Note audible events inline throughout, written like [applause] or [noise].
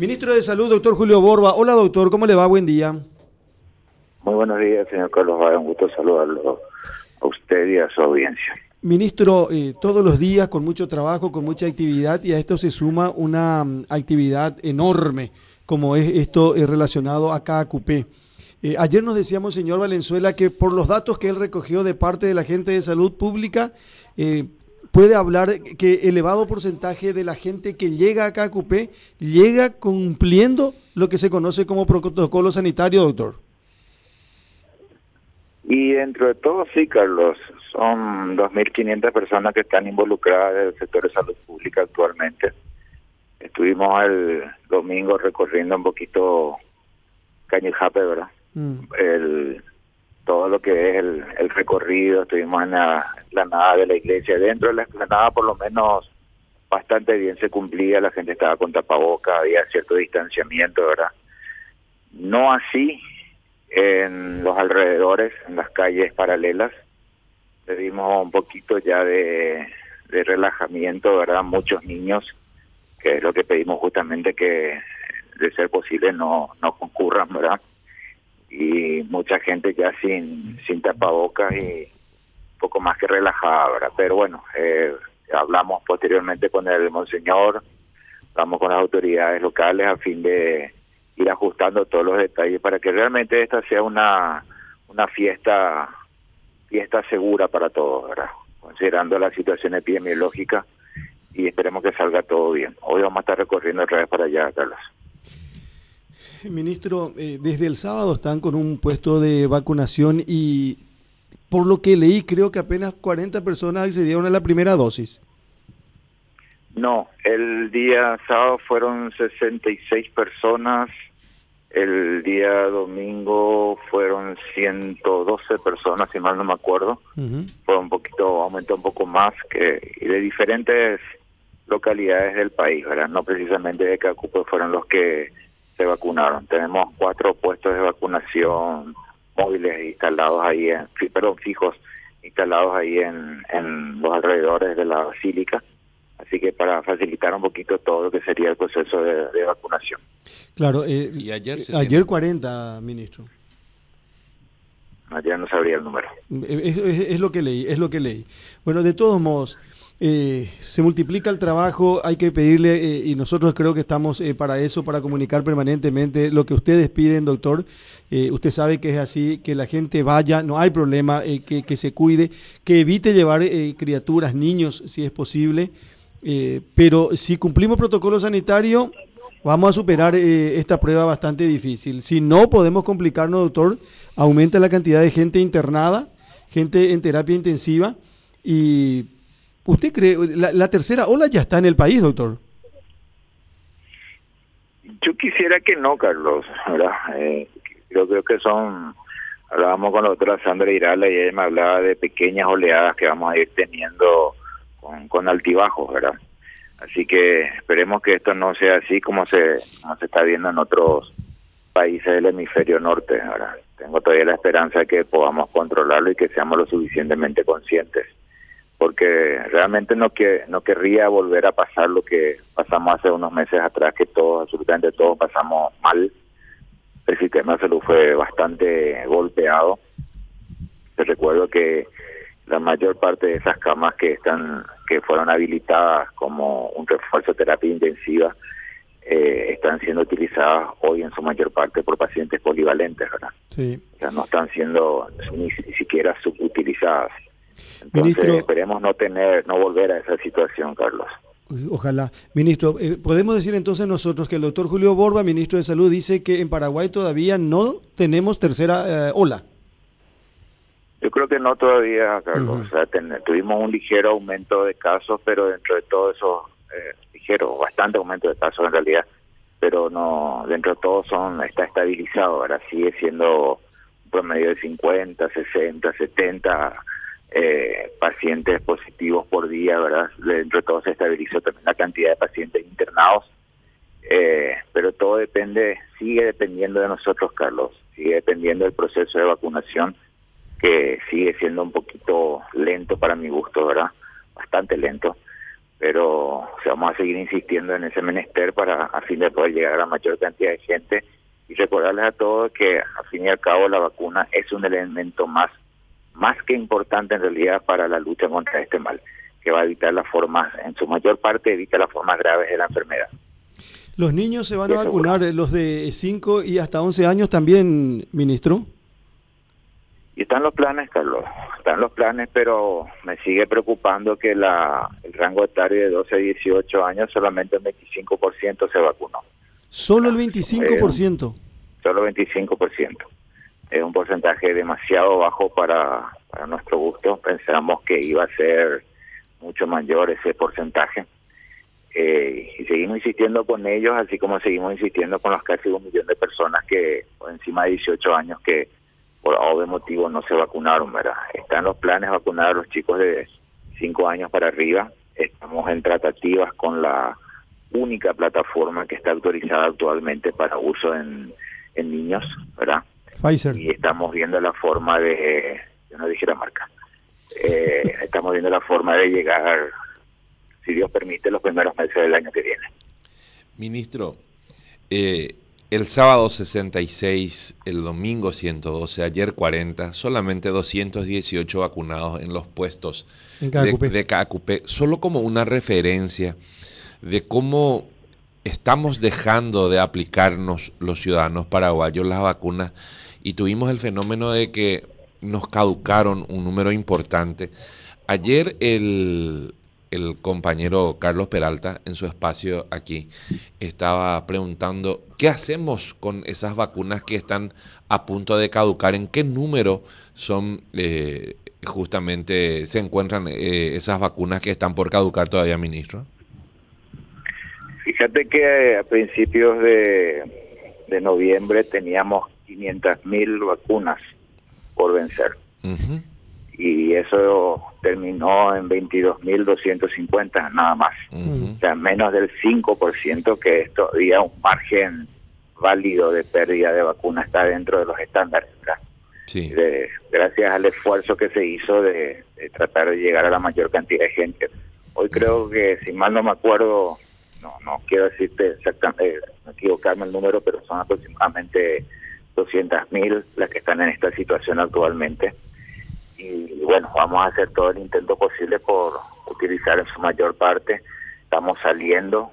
Ministro de Salud, doctor Julio Borba. Hola, doctor, ¿cómo le va? Buen día. Muy buenos días, señor Carlos Un gusto saludarlo a usted y a su audiencia. Ministro, eh, todos los días con mucho trabajo, con mucha actividad y a esto se suma una mm, actividad enorme como es esto eh, relacionado a KQP. Eh, ayer nos decíamos, señor Valenzuela, que por los datos que él recogió de parte de la gente de salud pública, puede hablar que elevado porcentaje de la gente que llega a KQP llega cumpliendo lo que se conoce como protocolo sanitario, doctor. Y dentro de todo, sí, Carlos, son 2.500 personas que están involucradas en el sector de salud pública actualmente. Estuvimos el domingo recorriendo un poquito Cañijape, ¿verdad? Mm. El, todo lo que es el, recorrido, estuvimos en la explanada de la iglesia. Dentro de la explanada, por lo menos, bastante bien se cumplía, la gente estaba con tapabocas, había cierto distanciamiento, ¿verdad? No así en los alrededores, en las calles paralelas. Pedimos un poquito ya de, relajamiento, ¿verdad? Muchos niños, que es lo que pedimos justamente que de ser posible no, no concurran, ¿verdad? Y mucha gente ya sin, sin tapabocas y un poco más que relajada, ¿verdad? Pero bueno, eh, hablamos posteriormente con el monseñor, hablamos con las autoridades locales a fin de ir ajustando todos los detalles para que realmente esta sea una, una fiesta fiesta segura para todos, considerando la situación epidemiológica y esperemos que salga todo bien. Hoy vamos a estar recorriendo otra vez para allá, Carlos. [laughs] Ministro, eh, desde el sábado están con un puesto de vacunación y por lo que leí creo que apenas 40 personas accedieron a la primera dosis. No, el día sábado fueron 66 personas, el día domingo fueron 112 personas, si mal no me acuerdo. Fue un poquito, aumentó un poco más que y de diferentes localidades del país, ¿verdad? No precisamente de Cacupo fueron los que se vacunaron. Tenemos cuatro puestos de vacunación móviles instalados ahí, en, perdón, fijos instalados ahí en, en los alrededores de la basílica Así que para facilitar un poquito todo lo que sería el proceso de, vacunación. Claro, eh, y ayer, ayer 40, ministro. Ayer no sabría el número. Es, lo que leí, es lo que leí. Bueno, de todos modos, eh, se multiplica el trabajo, hay que pedirle, eh, y nosotros creo que estamos para eso, para comunicar permanentemente lo que ustedes piden, doctor. usted sabe que es así, que la gente vaya, no hay problema, que, que, se cuide, que evite llevar criaturas, niños, si es posible. Eh, pero si cumplimos protocolo sanitario, vamos a superar eh, esta prueba bastante difícil. Si no podemos complicarnos, doctor, aumenta la cantidad de gente internada, gente en terapia intensiva. ¿Y usted cree, la, tercera ola ya está en el país, doctor? Yo quisiera que no, Carlos. Eh, yo creo que son, hablábamos con la doctora Sandra Irala y ella me hablaba de pequeñas oleadas que vamos a ir teniendo con, altibajos, ¿verdad? Así que esperemos que esto no sea así como se, como se está viendo en otros países del hemisferio norte. ¿verdad? Tengo todavía la esperanza de que podamos controlarlo y que seamos lo suficientemente conscientes, porque realmente no que no querría volver a pasar lo que pasamos hace unos meses atrás, que todos, absolutamente todos pasamos mal. El sistema de salud fue bastante golpeado. Te recuerdo que la mayor parte de esas camas que están que fueron habilitadas como un refuerzo de terapia intensiva eh, están siendo utilizadas hoy en su mayor parte por pacientes polivalentes, ¿verdad? Sí. O sea, no están siendo ni, siquiera subutilizadas. Entonces esperemos no tener, no volver a esa situación, Carlos. Ojalá. Ministro, eh, ¿podemos decir entonces nosotros que el doctor Julio Borba, ministro de Salud, dice que en Paraguay todavía no tenemos tercera eh, ola? Yo creo que no todavía, Carlos. tuvimos un ligero aumento de casos, pero dentro de todo eso, eh, ligero, bastante aumento de casos en realidad, pero no, dentro de todo son está estabilizado. Ahora sigue siendo un promedio de 50, 60, 70 eh, pacientes positivos por día, ¿verdad? Dentro de todo se estabilizó también la cantidad de pacientes internados. Eh, pero todo depende, sigue dependiendo de nosotros, Carlos, sigue dependiendo del proceso de vacunación que sigue siendo un poquito lento para mi gusto, ¿verdad? Bastante lento. pero vamos a seguir insistiendo en ese menester para a fin de poder llegar a la mayor cantidad de gente y recordarles a todos que a fin y al cabo la vacuna es un elemento más más que importante en realidad para la lucha contra este mal, que va a evitar las formas, en su mayor parte evita las formas graves de la enfermedad. ¿Los niños se van a vacunar, los de 5 y hasta 11 años también, ministro? Y están los planes, Carlos, están los planes, pero me sigue preocupando que la, el rango etario de 12 a 18 años solamente el 25% se vacunó. ¿Solo el 25%? Eh, solo 25%. Es un porcentaje demasiado bajo para, para nuestro gusto. Pensamos que iba a ser mucho mayor ese porcentaje. Eh, y seguimos insistiendo con ellos, así como seguimos insistiendo con los casi un millón de personas que, por encima de 18 años, que por obvio motivo no se vacunaron, ¿verdad? Están los planes vacunar a los chicos de 5 años para arriba. Estamos en tratativas con la única plataforma que está autorizada actualmente para uso en, en niños, ¿verdad? Pfizer. Y estamos viendo la forma de, yo no dije la marca, eh, estamos viendo la forma de llegar, si Dios permite, los primeros meses del año que viene. Ministro, eh, el sábado 66, el domingo 112, ayer 40, solamente 218 vacunados en los puestos de, KQP. Solo como una referencia de cómo estamos dejando de aplicarnos los ciudadanos paraguayos las vacunas y tuvimos el fenómeno de que nos caducaron un número importante. Ayer el, el compañero Carlos Peralta en su espacio aquí estaba preguntando qué hacemos con esas vacunas que están a punto de caducar, en qué número son eh, justamente se encuentran eh, esas vacunas que están por caducar todavía, ministro. Fíjate que a principios de, de noviembre teníamos 500 mil vacunas por vencer y eso terminó en 22.250 nada más. O sea, menos del 5% que es todavía un margen válido de pérdida de vacuna está dentro de los estándares. Sí. gracias al esfuerzo que se hizo de, tratar de llegar a la mayor cantidad de gente. Hoy creo que, si mal no me acuerdo, no no quiero decirte exactamente, no equivocarme el número, pero son aproximadamente 200.000 las que están en esta situación actualmente y bueno, vamos a hacer todo el intento posible por utilizar en su mayor parte. Estamos saliendo,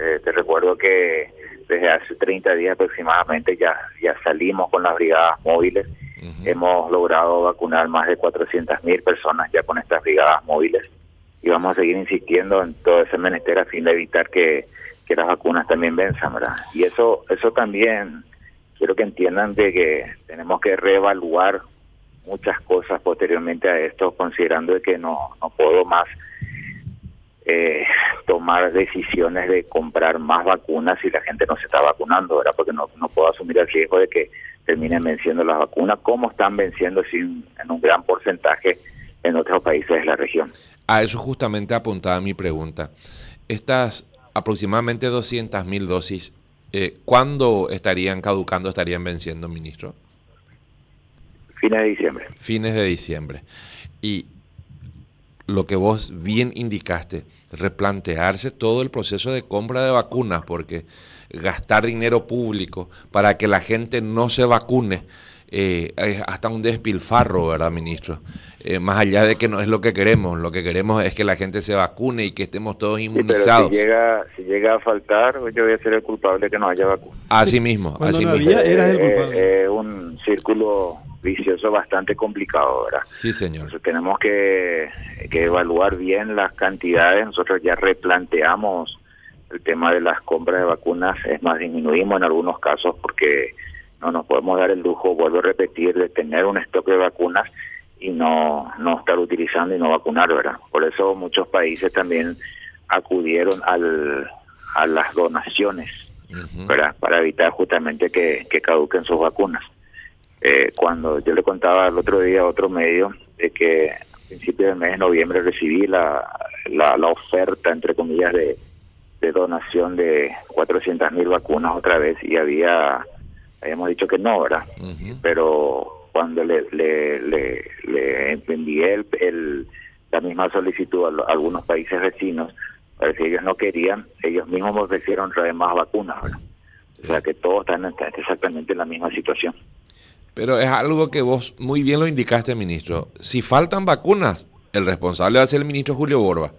eh, te recuerdo que desde hace 30 días aproximadamente ya, ya salimos con las brigadas móviles. Hemos logrado vacunar más de 400 mil personas ya con estas brigadas móviles y vamos a seguir insistiendo en todo ese menester a fin de evitar que, que las vacunas también venzan, ¿verdad? Y eso, eso también quiero que entiendan de que tenemos que reevaluar muchas cosas posteriormente a esto, considerando de que no, no puedo más eh, tomar decisiones de comprar más vacunas si la gente no se está vacunando, ¿verdad? Porque no, no puedo asumir el riesgo de que terminen venciendo las vacunas, como están venciendo sin, en un gran porcentaje en otros países de la región. A eso justamente apuntaba mi pregunta. Estas aproximadamente 200 mil dosis, eh, ¿cuándo estarían caducando, estarían venciendo, ministro? Fines de diciembre. Fines de diciembre. Y lo que vos bien indicaste, replantearse todo el proceso de compra de vacunas, porque gastar dinero público para que la gente no se vacune eh, es hasta un despilfarro, ¿verdad, ministro? Eh, más allá de que no es lo que queremos, lo que queremos es que la gente se vacune y que estemos todos inmunizados. si, llega, si llega a faltar, yo voy a ser el culpable de que no haya vacuna. Así mismo, así mismo. el culpable. Es un círculo vicioso bastante complicado, ¿verdad? Sí, señor. Entonces tenemos que, que evaluar bien las cantidades. Nosotros ya replanteamos el tema de las compras de vacunas, es más, disminuimos en algunos casos porque no nos podemos dar el lujo, vuelvo a repetir, de tener un stock de vacunas y no, no estar utilizando y no vacunar, ¿verdad? Por eso muchos países también acudieron al, a las donaciones, ¿verdad? Para evitar justamente que, que caduquen sus vacunas. Eh, cuando yo le contaba el otro día a otro medio de que a principios del mes de noviembre recibí la, la, oferta, entre comillas, de, de donación de 400 mil vacunas otra vez y había, habíamos dicho que no, ¿verdad? Pero cuando le, le, le, envié el, la misma solicitud a, algunos países vecinos, Parece que ellos no querían, ellos mismos me ofrecieron traer más vacunas, ¿verdad? O sea que todos están exactamente en la misma situación. Pero es algo que vos muy bien lo indicaste, ministro. Si faltan vacunas, el responsable va a ser el ministro Julio Borba.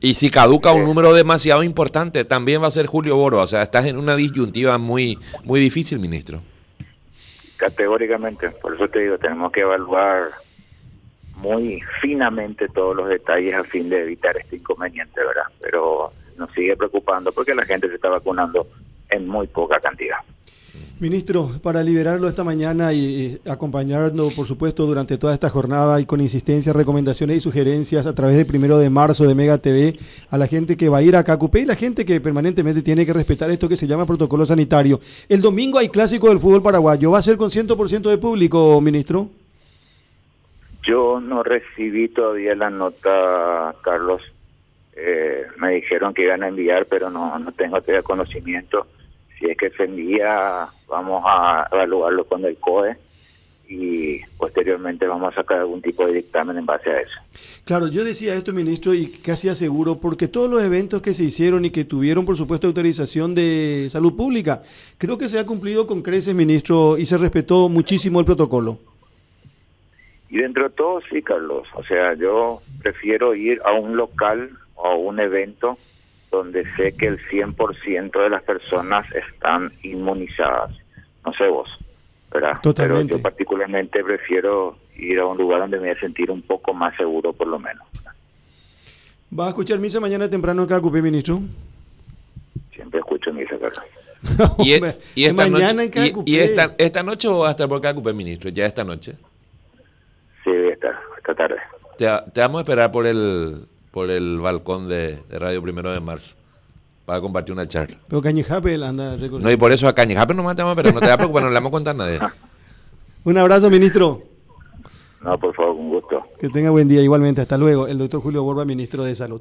Y si caduca un número demasiado importante, también va a ser Julio Borba. O sea, estás en una disyuntiva muy, muy difícil, ministro. Categóricamente, por eso te digo, tenemos que evaluar muy finamente todos los detalles a fin de evitar este inconveniente, ¿verdad? Pero nos sigue preocupando porque la gente se está vacunando en muy poca cantidad. Ministro, para liberarlo esta mañana y acompañarnos, por supuesto, durante toda esta jornada y con insistencia, recomendaciones y sugerencias a través de primero de marzo de Mega TV a la gente que va a ir a Cacupé y la gente que permanentemente tiene que respetar esto que se llama protocolo sanitario. El domingo hay clásico del fútbol paraguayo. ¿Va a ser con 100% de público, ministro? Yo no recibí todavía la nota, Carlos. Eh, me dijeron que iban a enviar, pero no, no tengo todavía conocimiento si es que se envía, vamos a evaluarlo con el COE y posteriormente vamos a sacar algún tipo de dictamen en base a eso. Claro, yo decía esto, ministro, y casi aseguro, porque todos los eventos que se hicieron y que tuvieron, por supuesto, autorización de salud pública, creo que se ha cumplido con creces, ministro, y se respetó muchísimo el protocolo. Y dentro de todo, sí, Carlos. O sea, yo prefiero ir a un local o a un evento donde sé que el 100% de las personas están inmunizadas. No sé vos, ¿verdad? Totalmente. Pero yo particularmente prefiero ir a un lugar donde me voy a sentir un poco más seguro, por lo menos. ¿Va a escuchar misa mañana temprano acá, Cupé, ministro? Siempre escucho misa, Carlos. [laughs] ¿Y, y, esta noche, y, esta, esta, noche o va a estar por acá, ministro? ¿Ya esta noche? Sí, voy a estar, esta tarde. Te, te vamos a esperar por el por el balcón de, Radio Primero de Marzo para compartir una charla. Pero Cañijape anda No, y por eso a Cañijape no matamos, pero no te da preocupar, no le vamos a contar nadie. [laughs] Un abrazo, ministro. No, por favor, un gusto. Que tenga buen día igualmente. Hasta luego. El doctor Julio Borba, ministro de Salud.